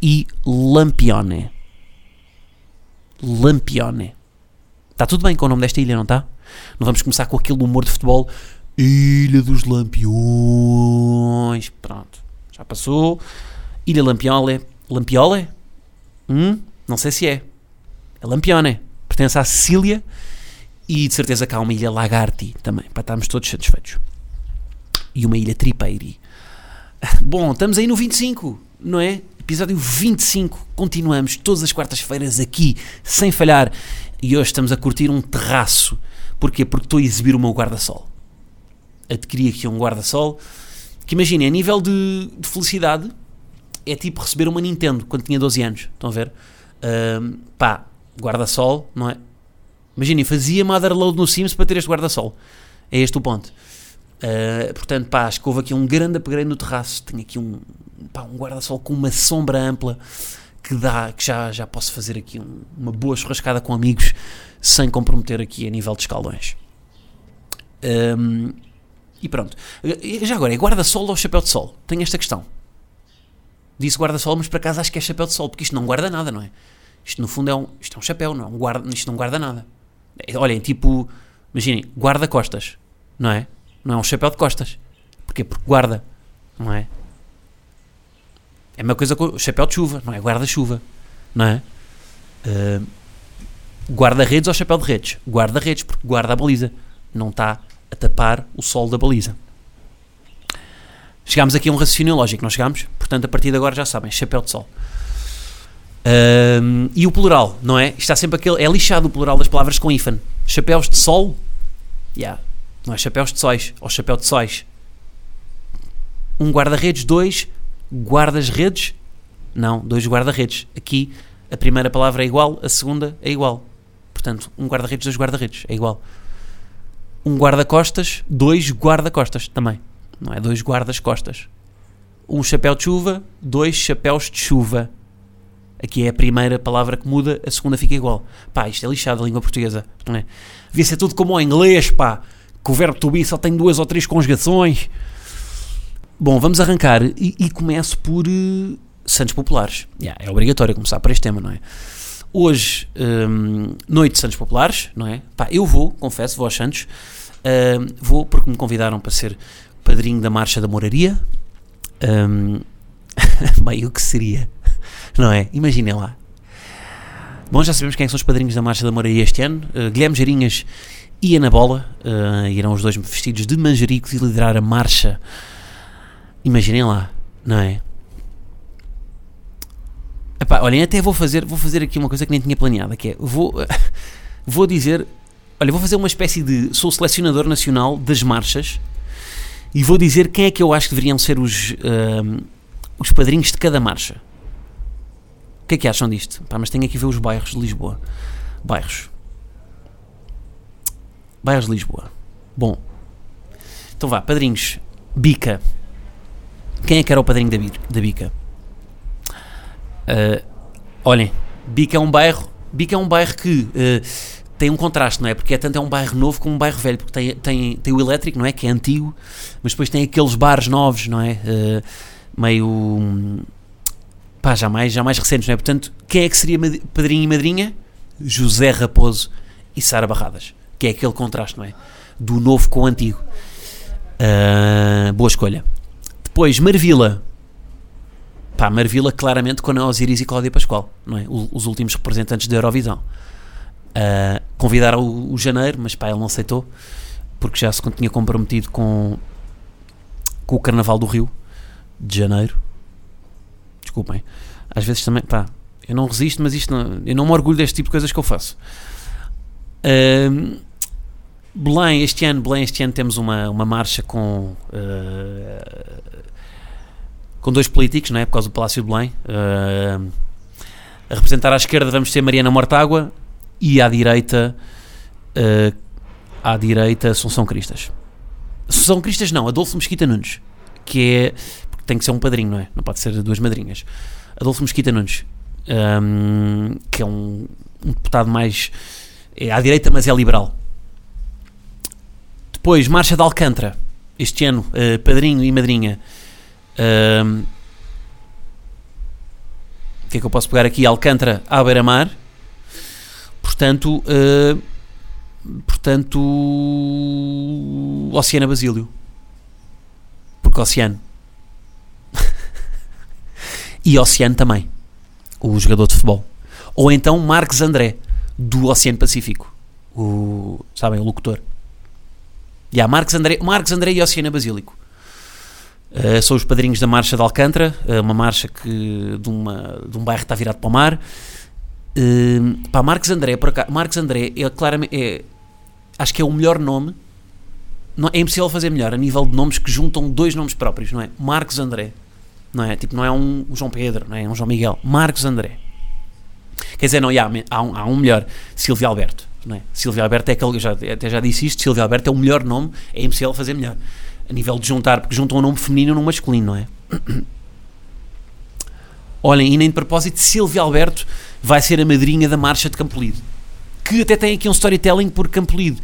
E Lampione. Lampione. Está tudo bem com o nome desta ilha, não está? Não vamos começar com aquele humor de futebol. Ilha dos Lampiões. Pronto. Já passou. Ilha Lampiole. Lampiole? Hum? Não sei se é. É Lampione. Pertence à Sicília. E de certeza que há uma ilha Lagarti também, para estarmos todos satisfeitos. E uma ilha Tripeiri. Bom, estamos aí no 25, não é? Episódio 25. Continuamos todas as quartas-feiras aqui, sem falhar. E hoje estamos a curtir um terraço. Porquê? Porque estou a exibir o meu guarda-sol. Adquiri aqui um guarda-sol que, imaginem, a nível de, de, felicidade, é tipo receber uma Nintendo quando tinha 12 anos. Estão a ver? Uh, pá, guarda-sol, não é? Imaginem, fazia motherload no Sims para ter este guarda-sol. É este o ponto. Uh, portanto, pá, acho que houve aqui um grande upgrade no terraço. Tenho aqui um, pá, um guarda-sol com uma sombra ampla que dá, que já, já posso fazer aqui um, uma boa churrascada com amigos sem comprometer aqui a nível de escaldões. Um, e pronto. Já agora, é guarda-sol ou chapéu de sol? Tenho esta questão. Disse guarda-sol, mas por acaso acho que é chapéu de sol, porque isto não guarda nada, não é? Isto no fundo é um, isto é um chapéu, não é? Um guarda, isto não guarda nada. Olhem, tipo, imaginem, guarda-costas, não é? Não é um chapéu de costas. Porquê? Porque guarda, não é? É a mesma coisa com o chapéu de chuva, não é? Guarda-chuva, não é? Uh, Guarda-redes ou chapéu de redes? Guarda-redes, porque guarda a baliza. Não está a tapar o sol da baliza. Chegámos aqui a um raciocínio lógico, não chegámos? Portanto, a partir de agora já sabem, chapéu de sol. Uh, e o plural, não é? Está sempre aquele. É lixado o plural das palavras com hífen. Chapéus de sol? Yeah. Não é chapéus de sóis ou chapéu de sóis. Um guarda-redes, dois guardas-redes. Não, dois guarda-redes. Aqui a primeira palavra é igual, a segunda é igual. Portanto, um guarda-redes, dois guarda-redes, é igual. Um guarda-costas, dois guarda-costas também. Não é dois guardas-costas. Um chapéu de chuva, dois chapéus de chuva. Aqui é a primeira palavra que muda, a segunda fica igual. Pá, isto é lixado a língua portuguesa, não é? Devia ser tudo como o inglês, pá. Que o verbo to be só tem duas ou três conjugações. Bom, vamos arrancar e, e começo por uh, Santos Populares. Yeah, é obrigatório começar por este tema, não é? Hoje, um, noite de Santos Populares, não é? Pá, eu vou, confesso, vou aos Santos. Um, vou porque me convidaram para ser padrinho da Marcha da Moraria. Um, bem, o que seria? Não é? Imaginem lá. Bom, já sabemos quem é são os padrinhos da Marcha da Moraria este ano. Uh, Guilherme Jarinhas e Ana Bola. Uh, irão os dois vestidos de manjericos e liderar a marcha Imaginem lá, não é? Epá, olhem, até vou fazer, vou fazer aqui uma coisa que nem tinha planeado, que é, vou, vou dizer, olha, vou fazer uma espécie de, sou selecionador nacional das marchas e vou dizer quem é que eu acho que deveriam ser os, uh, os padrinhos de cada marcha. O que é que acham disto? Mas tenho aqui ver os bairros de Lisboa. Bairros. Bairros de Lisboa. Bom. Então vá, padrinhos. Bica. Quem é que era o padrinho da, da Bica? Uh, olhem, Bica é um bairro, Bica é um bairro que uh, tem um contraste, não é? Porque é tanto é um bairro novo como um bairro velho, porque tem, tem, tem o elétrico, não é? Que é antigo, mas depois tem aqueles bares novos, não é? Uh, meio. pá, já mais, já mais recentes, não é? Portanto, quem é que seria padrinho e madrinha? José Raposo e Sara Barradas, que é aquele contraste, não é? Do novo com o antigo. Boa escolha. Depois, Marvila. Pá, Marvila claramente com a Osiris e Cláudia Pascoal, não é? Os últimos representantes da Eurovisão. Uh, convidaram o, o, Janeiro, mas pá, ele não aceitou, porque já se tinha comprometido com, com o Carnaval do Rio, de Janeiro. Desculpem. Às vezes também, pá, eu não resisto, mas isto não, eu não me orgulho deste tipo de coisas que eu faço. Uh, Belém, este ano, Belém, este ano temos uma, uma marcha com uh, com dois políticos, não é? Por causa do Palácio de Belém. Uh, a representar à esquerda vamos ter Mariana Mortágua e à direita uh, à direita Assunção Cristas. Assunção Cristas não, Adolfo Mesquita Nunes, que é porque tem que ser um padrinho, não é? Não pode ser duas madrinhas. Adolfo Mesquita Nunes, um, que é um, um deputado mais é à direita, mas é liberal. Depois, Marcha de Alcântara, este ano, uh, padrinho e madrinha. Um, o que é que eu posso pegar aqui? Alcântara à beira-mar. Portanto, uh, portanto, Oceana Basílio. Porque Oceano. e Oceano também. O jogador de futebol. Ou então Marcos André, do Oceano Pacífico. O, sabem, o locutor. Há Marcos André, Marcos André e Oceana Basílico. Uh, são os padrinhos da Marcha de Alcântara, uh, uma marcha que de, uma, de um bairro que está virado para o mar. Uh, pá, Marcos André, por acaso, Marcos André é claramente, é, acho que é o melhor nome. Não, é impossível fazer melhor a nível de nomes que juntam dois nomes próprios, não é? Marcos André, não é? Tipo, não é um João Pedro, não é um João Miguel. Marcos André. Quer dizer, não, há, há, um, há um melhor, Silvio Alberto, não é? Silvio Alberto é aquele, já, até já disse isto, Silvio Alberto é o melhor nome, é impossível fazer melhor a nível de juntar, porque juntam um nome feminino num masculino, não é? Olhem, e nem de propósito, Silvia Alberto vai ser a madrinha da marcha de Campolide. Que até tem aqui um storytelling por Campolide.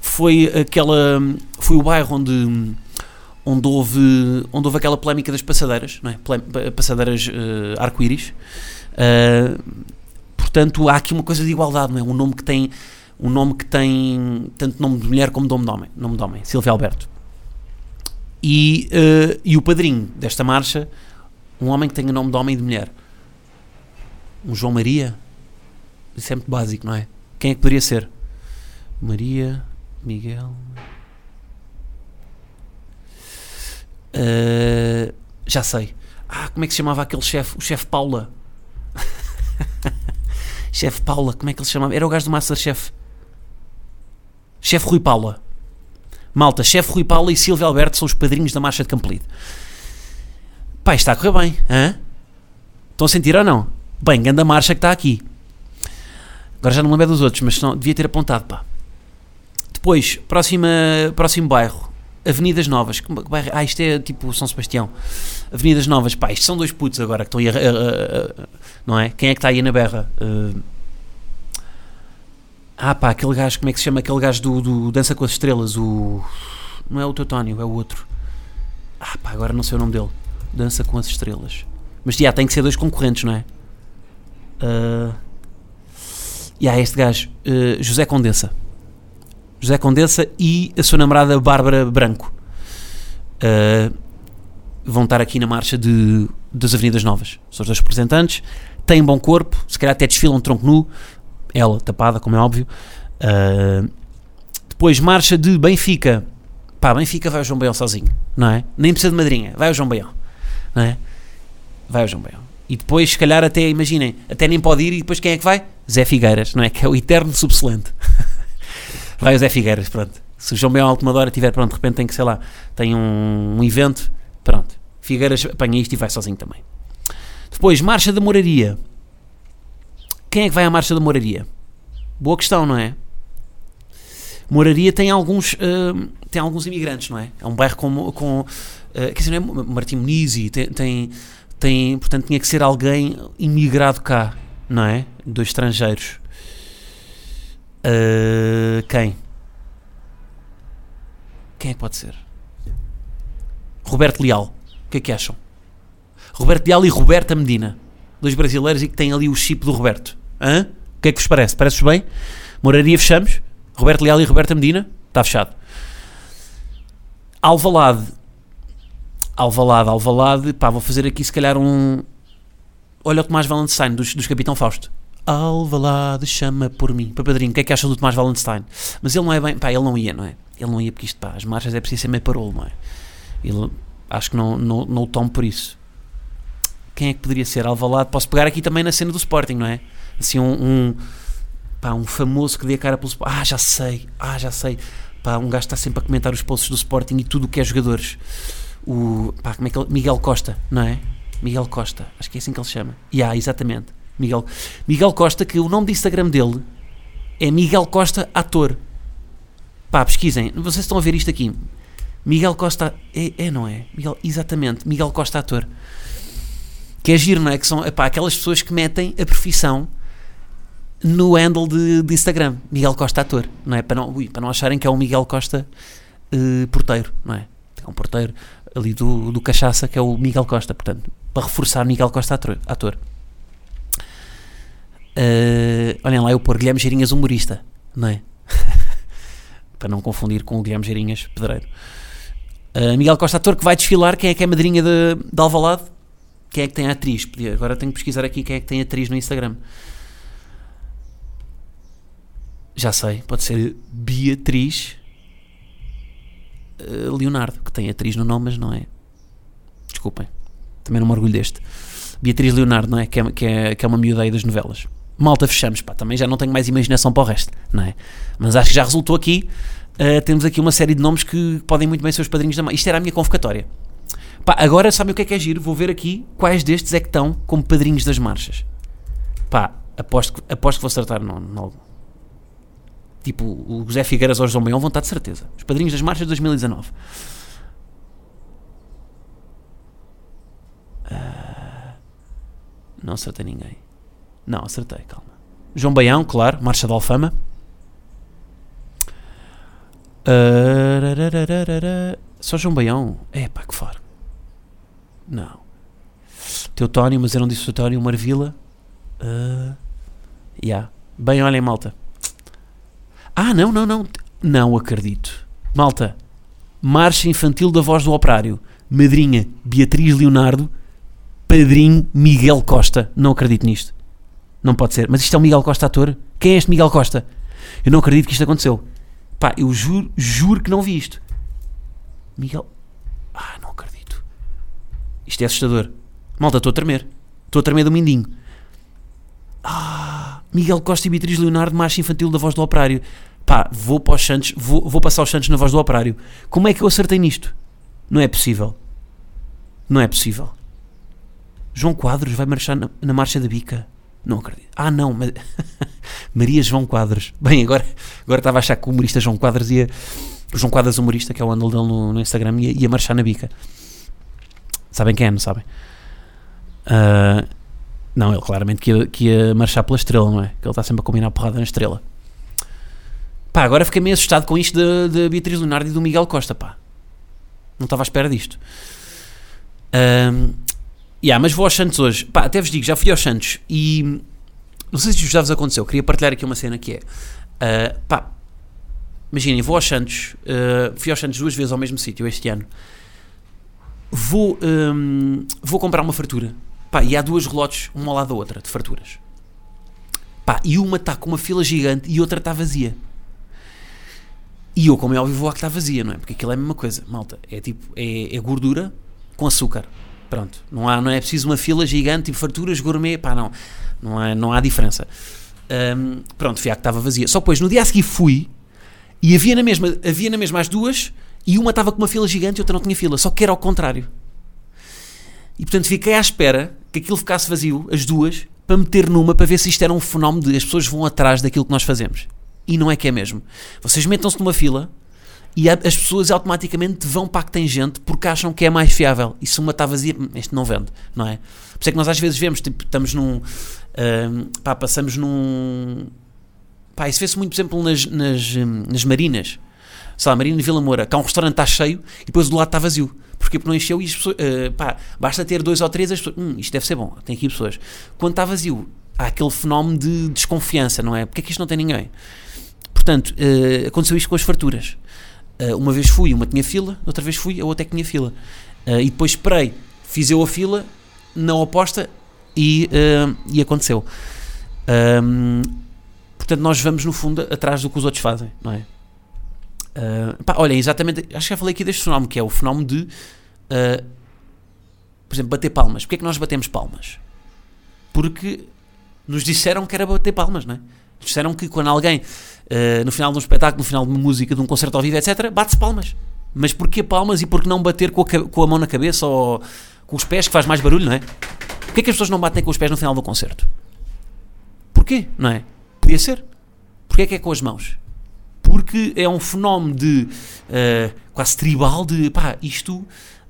Foi aquela. Foi o bairro onde. Onde houve, onde houve aquela polémica das passadeiras, não é? Passadeiras uh, arco-íris. Uh, portanto, há aqui uma coisa de igualdade, não é? Um nome que tem. Um nome que tem tanto nome de mulher como nome de homem. Nome de homem, Silvia Alberto. E, uh, e o padrinho desta marcha, um homem que tenha nome de homem e de mulher. Um João Maria. Isso é muito básico, não é? Quem é que poderia ser? Maria, Miguel. Uh, já sei. Ah, como é que se chamava aquele chefe? O chefe Paula. chefe Paula, como é que ele se chamava? Era o gajo do Masterchef. Chefe Rui Paula. Malta, chefe Rui Paulo e Silvio Alberto são os padrinhos da Marcha de Campolide. Pá, está a correr bem, hã? Estão a sentir ou não? Bem, grande marcha que está aqui. Agora já não lembro dos outros, mas devia ter apontado, pá. Depois, próxima, próximo bairro, Avenidas Novas. Bairro? Ah, isto é tipo São Sebastião. Avenidas Novas, pá, isto são dois putos agora que estão aí a, a, a, a não é? Quem é que está aí na berra? Uh, ah pá, aquele gajo, como é que se chama? Aquele gajo do, do Dança com as Estrelas, o. Não é o Teutónio, é o outro. Ah pá, agora não sei o nome dele. Dança com as Estrelas. Mas já, tem que ser dois concorrentes, não é? Uh... E há este gajo, uh, José Condensa. José Condensa e a sua namorada Bárbara Branco. Uh, vão estar aqui na marcha de, das Avenidas Novas. São os dois representantes, têm bom corpo, se calhar até desfilam tronco nu, ela tapada, como é óbvio. Uh, depois, marcha de Benfica. Pá, Benfica vai ao João Baião sozinho, não é? Nem precisa de madrinha, vai ao João Baião, não é? Vai ao João Baião. E depois, se calhar, até, imaginem, até nem pode ir e depois quem é que vai? Zé Figueiras, não é? Que é o eterno subselente. vai o Zé Figueiras, pronto. Se o João Baião Altomadora tiver, pronto, de repente tem que, sei lá, tem um, um evento, pronto. Figueiras apanha isto e vai sozinho também. Depois, Marcha da Moraria. Quem é que vai à Marcha da Moraria? Boa questão, não é? Moraria tem alguns, uh, tem alguns imigrantes, não é? É um bairro com. com uh, quer dizer, não é? Martim Munizi, tem, tem, tem. Portanto, tinha que ser alguém imigrado cá, não é? Dos estrangeiros. Uh, quem? Quem é que pode ser? Roberto Leal. O que é que acham? Roberto Leal e Roberta Medina. Dois brasileiros e que têm ali o chip do Roberto. Hã? O que é que vos parece? Parece-vos bem? Moraria fechamos? Roberto Leal e Roberta Medina? Está fechado. Alvalade. Alvalade, Alvalade. Pá, vou fazer aqui se calhar um... Olha o Tomás Valenstein, dos, dos Capitão Fausto. Alvalade chama por mim. Para Padrinho, o que é que acham do Tomás Valenstein? Mas ele não é bem... Pá, ele não ia, não é? Ele não ia porque isto, pá, as marchas é preciso ser meio parolo, não é? Ele... Acho que não, não, não o tomo por isso. Quem é que poderia ser? Alvalade. Posso pegar aqui também na cena do Sporting, não é? Assim um, um, pá, um famoso que dê a cara pelo Sporting. Ah, já sei, ah, já sei. Pá, um gajo está sempre a comentar os posts do Sporting e tudo o que é jogadores. o pá, como é que ele, Miguel Costa, não é? Miguel Costa, acho que é assim que ele se chama. E yeah, exatamente. Miguel, Miguel Costa, que o nome de Instagram dele é Miguel Costa Ator. Pá, pesquisem. Vocês estão a ver isto aqui. Miguel Costa. É, é não é? Miguel, exatamente. Miguel Costa Ator. Que é giro, não é? Que são epá, aquelas pessoas que metem a profissão no handle de, de Instagram. Miguel Costa Ator. Não é? Para não, ui, para não acharem que é o Miguel Costa uh, porteiro, não é? É um porteiro ali do, do Cachaça que é o Miguel Costa. Portanto, para reforçar Miguel Costa Ator. ator. Uh, olhem lá, eu pôr Guilherme Geirinhas humorista, não é? para não confundir com o Guilherme Geirinhas pedreiro. Uh, Miguel Costa ator que vai desfilar, quem é que é madrinha de, de Alvalade? Quem é que tem a atriz? Agora tenho que pesquisar aqui quem é que tem atriz no Instagram. Já sei, pode ser Beatriz uh, Leonardo, que tem atriz no nome, mas não é. Desculpem, também não me orgulho deste. Beatriz Leonardo, não é? Que é, que é, que é uma miúda aí das novelas malta, fechamos, pá, também já não tenho mais imaginação para o resto, não é? Mas acho que já resultou aqui, uh, temos aqui uma série de nomes que podem muito bem ser os padrinhos da mãe. Isto era a minha convocatória. Pá, agora sabem o que é que é giro? Vou ver aqui quais destes é que estão como padrinhos das marchas. Pá, aposto, aposto que vou acertar no, Tipo, o José Figueiras ou o João Baião vão estar de certeza. Os padrinhos das marchas de 2019. Uh, não acertei ninguém. Não, acertei, calma. João Baião, claro, Marcha da Alfama. Uh, só João Baião. É pá, que faro. Não. Teutónio, mas eu não disse Teutónio, Marvila. Uh, yeah. Bem, olhem, malta. Ah, não, não, não. Não acredito. Malta. Marcha Infantil da Voz do Operário. Madrinha Beatriz Leonardo. Padrinho Miguel Costa. Não acredito nisto. Não pode ser. Mas isto é o Miguel Costa ator? Quem é este Miguel Costa? Eu não acredito que isto aconteceu. Pá, eu juro, juro que não vi isto. Miguel. Ah, não acredito. Isto é assustador. Malta, estou a tremer. Estou a tremer do mindinho. Ah, Miguel Costa e Beatriz Leonardo, macho infantil da voz do operário. Pá, vou para os Santos, vou, vou passar os Santos na voz do operário. Como é que eu acertei nisto? Não é possível. Não é possível. João Quadros vai marchar na, na marcha da bica. Não acredito. Ah, não, mas... Maria João Quadros. Bem, agora, agora estava a achar que o humorista João Quadros ia. João Quadros humorista, que é o handle dele no, no Instagram, ia, ia, marchar na bica. Sabem quem é, não sabem? Uh, não, ele claramente que ia, que ia marchar pela estrela, não é? Que ele está sempre a combinar porrada na estrela. Pá, agora fiquei meio assustado com isto da Beatriz Leonardo e do Miguel Costa, pá. Não estava à espera disto. Um, Yeah, mas vou aos Santos hoje. Pá, até vos digo, já fui aos Santos e não sei se já vos aconteceu. Queria partilhar aqui uma cena que é uh, pá, imaginem, vou aos Santos, uh, fui aos Santos duas vezes ao mesmo sítio este ano. Vou, um, vou comprar uma fartura. Pá, e há duas relotes, uma ao lado da outra, de farturas. Pá, e uma está com uma fila gigante e outra está vazia. E eu, como é óbvio, vou à que está vazia, não é? Porque aquilo é a mesma coisa, malta. É tipo, é, é gordura com açúcar. Pronto, não, há, não é preciso uma fila gigante e farturas gourmet, pá, não, não, há, não há diferença. Um, pronto, fui à que estava vazia. Só depois, no dia a seguir fui e havia na mesma, havia na mesma as duas e uma estava com uma fila gigante e outra não tinha fila, só que era ao contrário. E portanto fiquei à espera que aquilo ficasse vazio, as duas, para meter numa para ver se isto era um fenómeno de as pessoas vão atrás daquilo que nós fazemos. E não é que é mesmo. Vocês metam-se numa fila e as pessoas automaticamente vão para a que tem gente porque acham que é mais fiável. E se uma está vazia, hum, este não vende, não é? Por isso é que nós às vezes vemos, tipo, estamos num. Uh, pá, passamos num. Pá, isso vê-se muito, por exemplo, nas, nas, hum, nas marinas. Sei lá, Marina de Vila Moura, cá um restaurante está cheio e depois do lado está vazio. Porque não encheu e as pessoas. Uh, pá, basta ter dois ou três, as pessoas. Hum, isto deve ser bom, tem aqui pessoas. Quando está vazio, há aquele fenómeno de desconfiança, não é? Porque é que isto não tem ninguém? Portanto, uh, aconteceu isto com as farturas. Uh, uma vez fui, uma tinha fila, outra vez fui, a outra é que tinha fila. E depois esperei, fiz eu a fila, não oposta, e, e aconteceu. Um, portanto, nós vamos no fundo atrás do que os outros fazem, não é? Pá, olha, exatamente, acho que já falei aqui deste fenómeno, que é o fenómeno de, por exemplo, bater palmas. Porquê é que nós batemos palmas? Porque nos disseram que era bater palmas, não é? Disseram que quando alguém, uh, no final de um espetáculo, no final de uma música, de um concerto ao vivo, etc., bate-se palmas. Mas porquê palmas e porquê não bater com a, com a mão na cabeça ou com os pés, que faz mais barulho, não é? Porquê que as pessoas não batem com os pés no final do concerto? Porquê, não é? Podia ser. Porquê que é com as mãos? Porque é um fenómeno de eh, quase tribal de pá, isto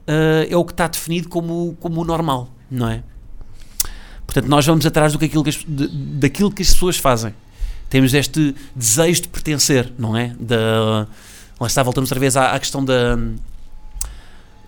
eh, é o que está definido como, como o normal, não é? Portanto, nós vamos atrás do que aquilo que as, de- daquilo que as pessoas fazem. Temos este desejo de pertencer, não é? Da, lá está, voltamos outra vez à, à questão da,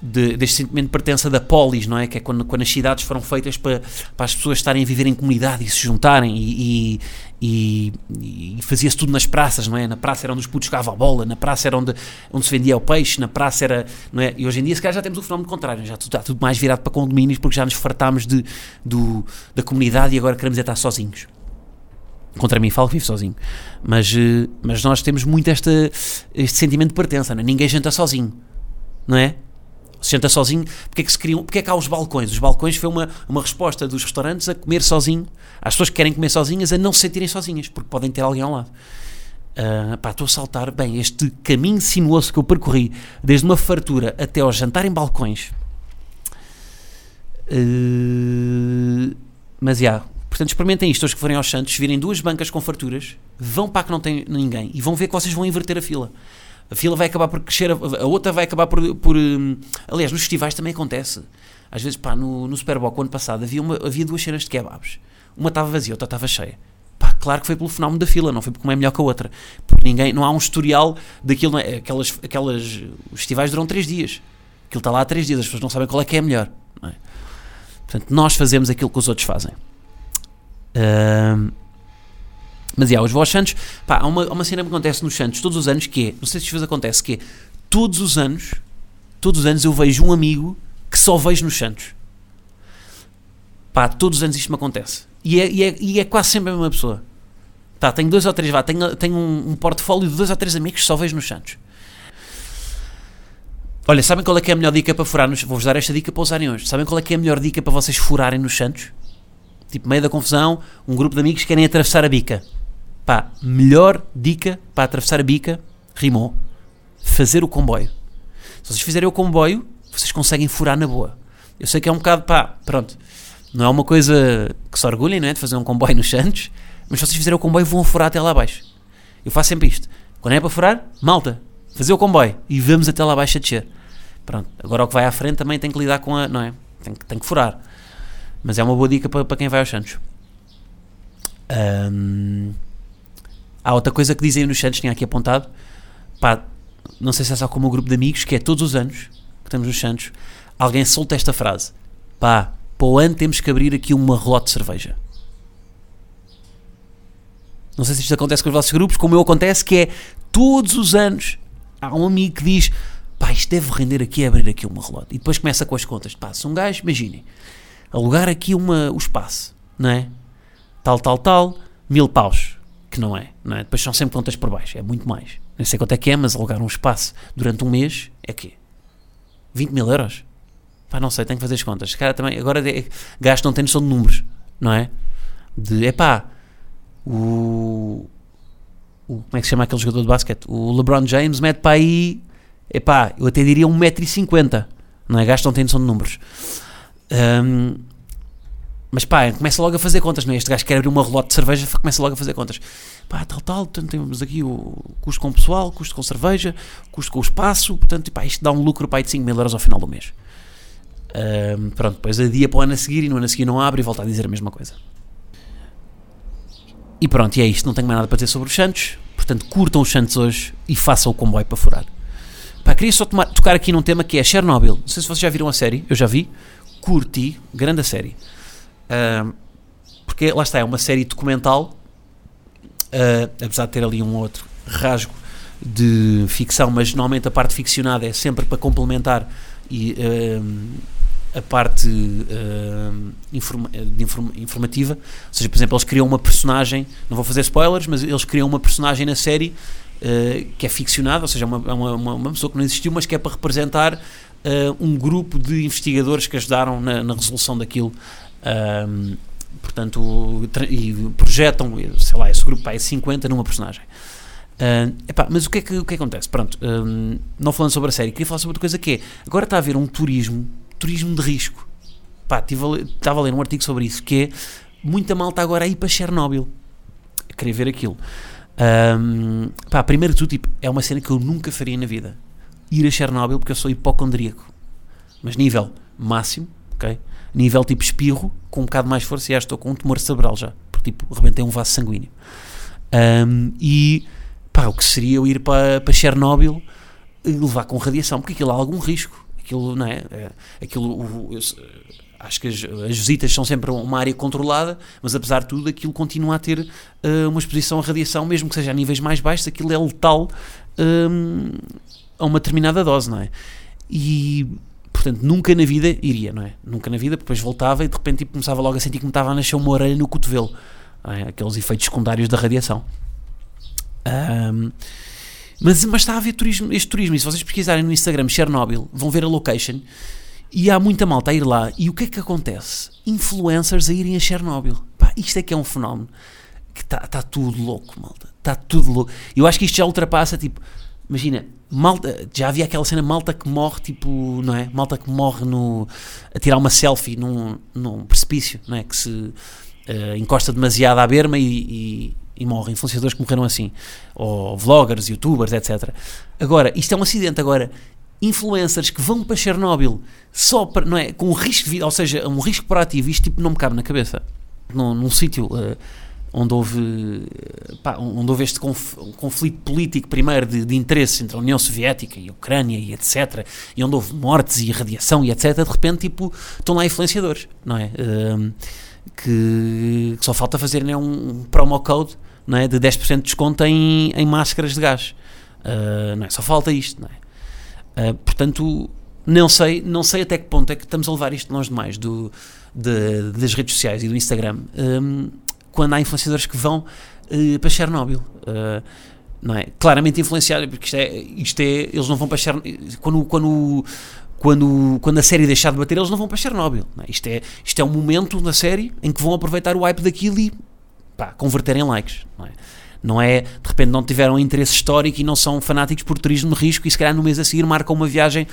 de- deste sentimento de pertença da polis, não é? Que é quando, quando as cidades foram feitas para, para as pessoas estarem a viver em comunidade e se juntarem e, e, e- e fazia-se tudo nas praças, não é? Na praça era onde os putos jogavam a bola, na praça era onde, onde se vendia o peixe, na praça era, não é? E hoje em dia, se calhar, já temos o fenómeno contrário, já está tudo mais virado para condomínios porque já nos fartámos de, do, da comunidade e agora queremos é estar sozinhos. Contra mim, falo que vivo sozinho. Mas, eh, mas nós temos muito este sentimento de pertença, é? Ninguém janta sozinho, não é? Se janta sozinho, porque é que se criam, porque é que há os balcões? Os balcões foi uma, uma resposta dos restaurantes a comer sozinho, às pessoas que querem comer sozinhas, a não se sentirem sozinhas, porque podem ter alguém ao lado. Ah, pá, estou a saltar, bem, este caminho sinuoso que eu percorri, desde uma fartura até ao jantar em balcões. Ah, mas, já, portanto, experimentem isto, os que forem aos Santos, virem duas bancas com farturas, vão para que não tem ninguém, e vão ver que vocês vão inverter a fila. A fila vai acabar por crescer, a, outra vai acabar por, por, hum, Aliás, nos festivais também acontece. Às vezes, pá, no, no Super Bowl, ano passado, havia, uma, havia duas cenas de kebabs. Uma estava vazia, outra estava cheia. Pá, claro que foi pelo fenómeno da fila, não foi porque uma é melhor que a outra. Porque ninguém, não há um historial daquilo. é? Aquelas, aquelas, os festivais duram três dias. Aquilo está lá há três dias, as pessoas não sabem qual é que é melhor. é? Portanto, nós fazemos aquilo que os outros fazem. Ahm, mas, yeah, os vós Santos, pá, há uma, há uma cena que acontece nos Santos todos os anos que é, não sei se isto acontece, que é, todos os anos, todos os anos eu vejo um amigo que só vejo nos Santos. Pá, todos os anos isto me acontece. E é, e é, e é quase sempre a mesma pessoa. Tá, tenho dois ou três, vá, tenho, tenho um, um portfólio de dois ou três amigos que só vejo nos Santos. Olha, sabem qual é que é a melhor dica para furar nos... Vou-vos dar esta dica para usarem hoje. Sabem qual é que é a melhor dica para vocês furarem nos Santos? Tipo, meio da confusão, um grupo de amigos querem atravessar a bica. Pá, melhor dica para atravessar a bica, rimou, fazer o comboio. Se vocês fizerem o comboio, vocês conseguem furar na boa. Eu sei que é um bocado, pá, pronto, não é uma coisa que se orgulhem, não é, de fazer um comboio nos Santos, mas se vocês fizerem o comboio vão furar até lá abaixo. Eu faço sempre isto. Quando é para furar, malta, fazer o comboio e vamos até lá abaixo a descer. Pronto, agora o que vai à frente também tem que lidar com a, não é? Tem, tem que furar. Mas é uma boa dica para, para quem vai aos Santos. Ahm, há outra coisa que dizem nos Santos, tinha aqui apontado. Pá, não sei se é só como o grupo de amigos, que é todos os anos que estamos nos Santos, alguém solta esta frase: pá, para o ano temos que abrir aqui uma relote de cerveja. Não sei se isto acontece com os vossos grupos, como eu acontece, que é todos os anos há um amigo que diz: pá, isto deve render aqui abrir aqui uma relote. E depois começa com as contas: pá, se um gajo, imaginem, alugar aqui uma, o espaço, não é? Tal, tal, tal, mil paus. Que não é, não é? Depois são sempre contas por baixo, é muito mais. Nem sei quanto é que é, mas alugar um espaço durante um mês é quê? 20 mil euros? Pá, não sei, tenho que fazer as contas. Cara, também, agora é, gasto não tem noção de números, não é? De, epá, o, o. Como é que se chama aquele jogador de basquete? O LeBron James mete para aí. Epá, eu até diria 1,50m, não é? Gasto não tem noção de números. Ahm, mas pá, começa logo a fazer contas, não é? Este gajo quer abrir uma relote de cerveja, começa logo a fazer contas. Pá, tal, tal, portanto temos aqui o custo com o pessoal, custo com cerveja, custo com o espaço, portanto, pá, isto dá um lucro pá, de 5 mil euros ao final do mês. Ahm, pronto, depois adia para o ano a seguir e no ano a seguir não abre e volta a dizer a mesma coisa. E pronto, e é isto, não tenho mais nada para dizer sobre os Santos, portanto curtam os Santos hoje e façam o comboio para furar. Pá, queria só tomar- tocar aqui num tema que é Chernobyl. Não sei se vocês já viram a série, eu já vi, curti, grande a série. Porque lá está, é uma série documental, ah, apesar de ter ali um outro rasgo de ficção, mas normalmente a parte ficcionada é sempre para complementar e, a parte ahm, informa- informativa. Ou seja, por exemplo, eles criam uma personagem, não vou fazer spoilers, mas eles criam uma personagem na série ah, que é ficcionada, ou seja, é uma, é uma, uma, uma pessoa que não existiu, mas que é para representar ah, um grupo de investigadores que ajudaram na, na resolução daquilo. Ahm, portanto, e projetam, sei lá, esse grupo pá, é 50 numa personagem. Uh, epá, mas o que, é que, o que é que acontece? Pronto, um, não falando sobre a série, queria falar sobre outra coisa que é, agora está a haver um turismo, turismo de risco. Pá, estava a ler um artigo sobre isso, que é, muita malta agora a ir para Chernobyl, a querer ver aquilo. Um, pá, primeiro de tudo, tipo, é uma cena que eu nunca faria na vida. Ir a Chernobyl porque eu sou hipocondríaco. Mas nível máximo, ok? Nível tipo espirro, com um bocado mais força e já estou com um tumor cerebral já. Porque tipo, rebentei um vaso sanguíneo. Um, e pá, o que seria eu ir para, para Chernobyl e levar com radiação, porque aquilo há algum risco. Aquilo, não é? é aquilo, eu, acho que as, as, visitas são sempre uma área controlada, mas apesar de tudo, aquilo continua a ter uh, uma exposição à radiação, mesmo que seja a níveis mais baixos, aquilo é letal um, a uma determinada dose, não é? E portanto nunca na vida iria, não é? Nunca na vida, depois voltava e de repente tipo, começava logo a sentir que me estava a nascer uma orelha no cotovelo, é? aqueles efeitos secundários da radiação. Um, mas, mas está a haver turismo, este turismo, e se vocês pesquisarem no Instagram Chernobyl, vão ver a location e há muita malta a ir lá. E o que é que acontece? Influencers a irem a Chernobyl. Pá, isto é que é um fenómeno que está tá tudo louco, malta. Está tudo louco. Eu acho que isto já ultrapassa, tipo, imagina, malta, já havia aquela cena malta que morre, tipo, não é? Malta que morre no, a tirar uma selfie num, num precipício, não é? Que se uh, encosta demasiado à berma e, e, e morre. Influenciadores que morreram assim. Ou vloggers, youtubers, etc. Agora, isto é um acidente. Agora, influencers que vão para Chernobyl só para, não é, com um risco ou seja, um risco proativo, isto tipo não me cabe na cabeça. Num, num sítio uh, onde houve pá, onde houve este conf, conflito político primeiro de, de interesse entre a União Soviética e a Ucrânia e etc, e onde houve mortes e radiação e etc, de repente tipo, estão lá influenciadores, não é? Uh, que, que, só falta fazer né, um promo code não é, de 10% de desconto em, em máscaras de gás. Uh, não é? Só falta isto, não é? Uh, portanto, não sei, não sei até que ponto é que estamos a levar isto longe demais do, de, das redes sociais e do Instagram um, quando há influenciadores que vão uh, para Chernobyl. Uh, não é? Claramente influenciado, porque isto é, isto é eles não vão para Chernobyl. Quando, quando, quando, quando a série deixar de bater, eles não vão para Chernobyl. É? Isto, é, isto é um momento da série em que vão aproveitar o hype daquilo e pá, converter em likes. Não é? Não é, de repente, não tiveram interesse histórico e não são fanáticos por turismo de risco e se calhar no mês a seguir marcam uma viagem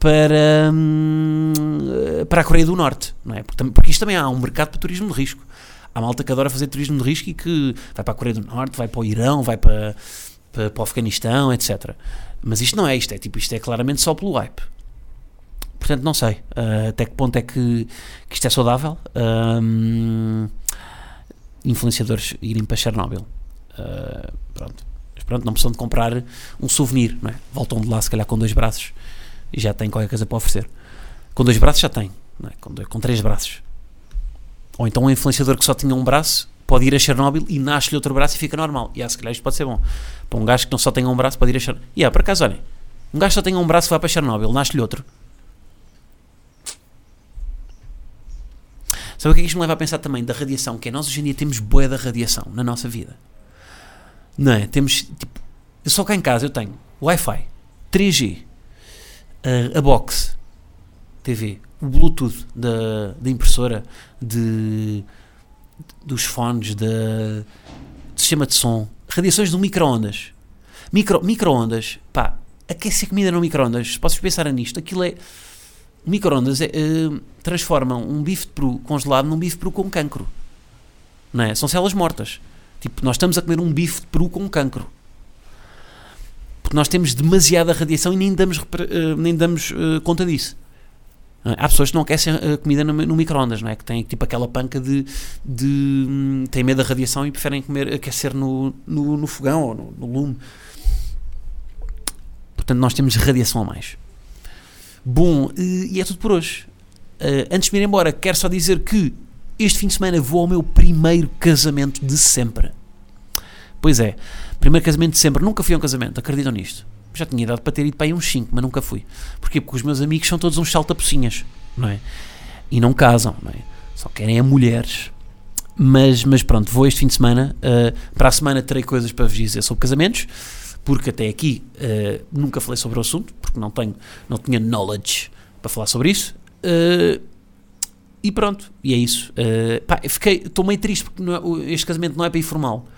para, hum, para a Coreia do Norte, não é? Porque, porque isto também há um mercado para turismo de risco. Há malta que adora fazer turismo de risco e que vai para a Coreia do Norte, vai para o Irão, vai para, para, para o Afeganistão, etc. Mas isto não é isto, é tipo, isto é claramente só pelo hype. Portanto, não sei uh, até que ponto é que, que isto é saudável. Um, influenciadores irem para Chernobyl. Uh, pronto. Mas pronto, não precisam de comprar um souvenir, não é? Voltam de lá, se calhar, com dois braços e já têm qualquer coisa para oferecer. Com dois braços já não é? com, dois, com três braços. Ou então um influenciador que só tinha um braço pode ir a Chernobyl e nasce-lhe outro braço e fica normal. E ah, se calhar isto pode ser bom. Para um gajo que não só tenha um braço, pode ir a Chernobyl. E ah, por acaso, olhem, um gajo só tenha um braço vai para Chernobyl, nasce-lhe outro. Sabe o que é que isto me leva a pensar também? Da radiação, que é nós hoje em dia temos boia da radiação na nossa vida. Não é? Temos, tipo, eu só cá em casa eu tenho Wi-Fi, 3G, a, a box, TV, o Bluetooth da, da impressora, de, dos fones, do sistema de som, radiações do micro-ondas. Micro, micro-ondas, pá, aquecer comida no micro-ondas, se podes pensar nisto, aquilo é. Micro-ondas é, uh, transformam um bife de peru congelado num bife de peru com cancro. Não é? São células mortas. Tipo, nós estamos a comer um bife de peru com cancro. Porque nós temos demasiada radiação e nem damos, uh, nem damos uh, conta disso. Há pessoas que não aquecem a comida no, micro-ondas, não é? Que têm tipo aquela panca de. de hum, têm medo da radiação e preferem comer, aquecer no, no, no fogão ou no, no, lume. Portanto, nós temos radiação a mais. Bom, e é tudo por hoje. Uh, antes de me ir embora, quero só dizer que este fim de semana vou ao meu primeiro casamento de sempre. Pois é, primeiro casamento de sempre. Nunca fui a um casamento, acreditam nisto. Já tinha idade para ter ido para aí uns 5, mas nunca fui. Porquê? Porque os meus amigos são todos uns saltapocinhas, não é? E não casam, não é? Só querem a mulheres. Mas, mas pronto, vou este fim de semana. Uh, para a semana terei coisas para vos dizer sobre casamentos, porque até aqui uh, nunca falei sobre o assunto, porque não tenho, não tinha knowledge para falar sobre isso. Uh, e pronto, e é isso. Pá, fiquei, estou meio triste porque é, este casamento não é para ir formal.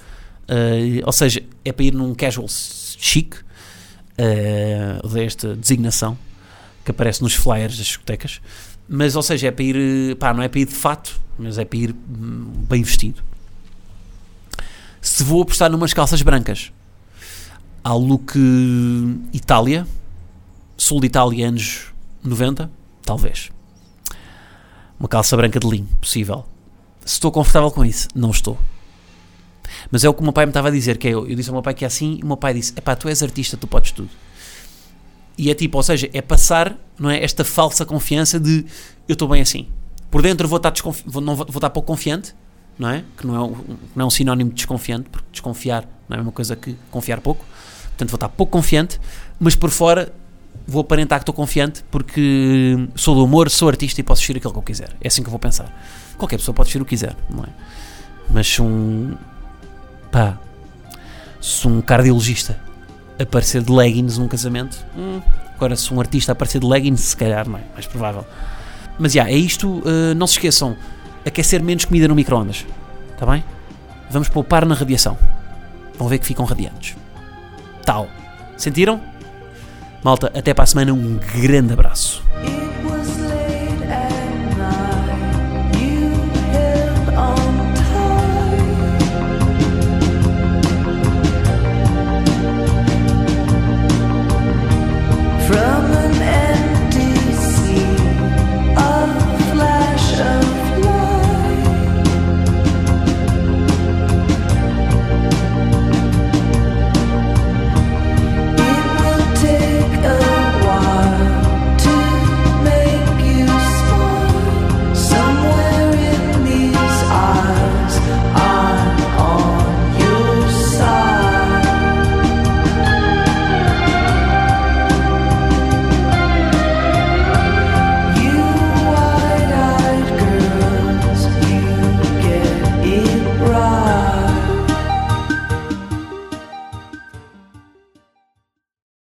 Ou seja, é para ir num casual chic, uh, desta designação que aparece nos flyers das discotecas. Mas, ou seja, é para ir, pá, não é para ir de fato, mas é para ir hum, bem vestido. Se vou apostar numas calças brancas, ao look Itália, sul de Itália, anos 90, talvez. Uma calça branca de linho, possível. Se estou confortável com isso, não estou. Mas é o que o meu pai me estava a dizer, que é, eu, disse ao meu pai que é assim, e o meu pai disse, epá, tu és artista, tu podes tudo. E é tipo, ou seja, é passar, não é, esta falsa confiança de, eu estou bem assim. Por dentro vou estar, vou, não, vou, vou estar pouco confiante, não é? Que não é, um, não é um sinónimo de desconfiante, porque desconfiar não é a mesma coisa que confiar pouco. Portanto, vou estar pouco confiante, mas por fora vou aparentar que estou confiante porque sou do humor, sou artista e posso vestir aquilo que eu quiser. É assim que eu vou pensar. Qualquer pessoa pode vestir o que quiser, não é? Mas um. Pá. Se um cardiologista aparecer de leggings num casamento, hum, agora se um artista aparecer de leggings, se calhar, não é? Mais provável. Mas já, yeah, é isto. Uh, não se esqueçam: aquecer menos comida no micro-ondas. Está bem? Vamos poupar na radiação. Vão ver que ficam radiantes. Tal. Sentiram? Malta, até para a semana. Um grande abraço.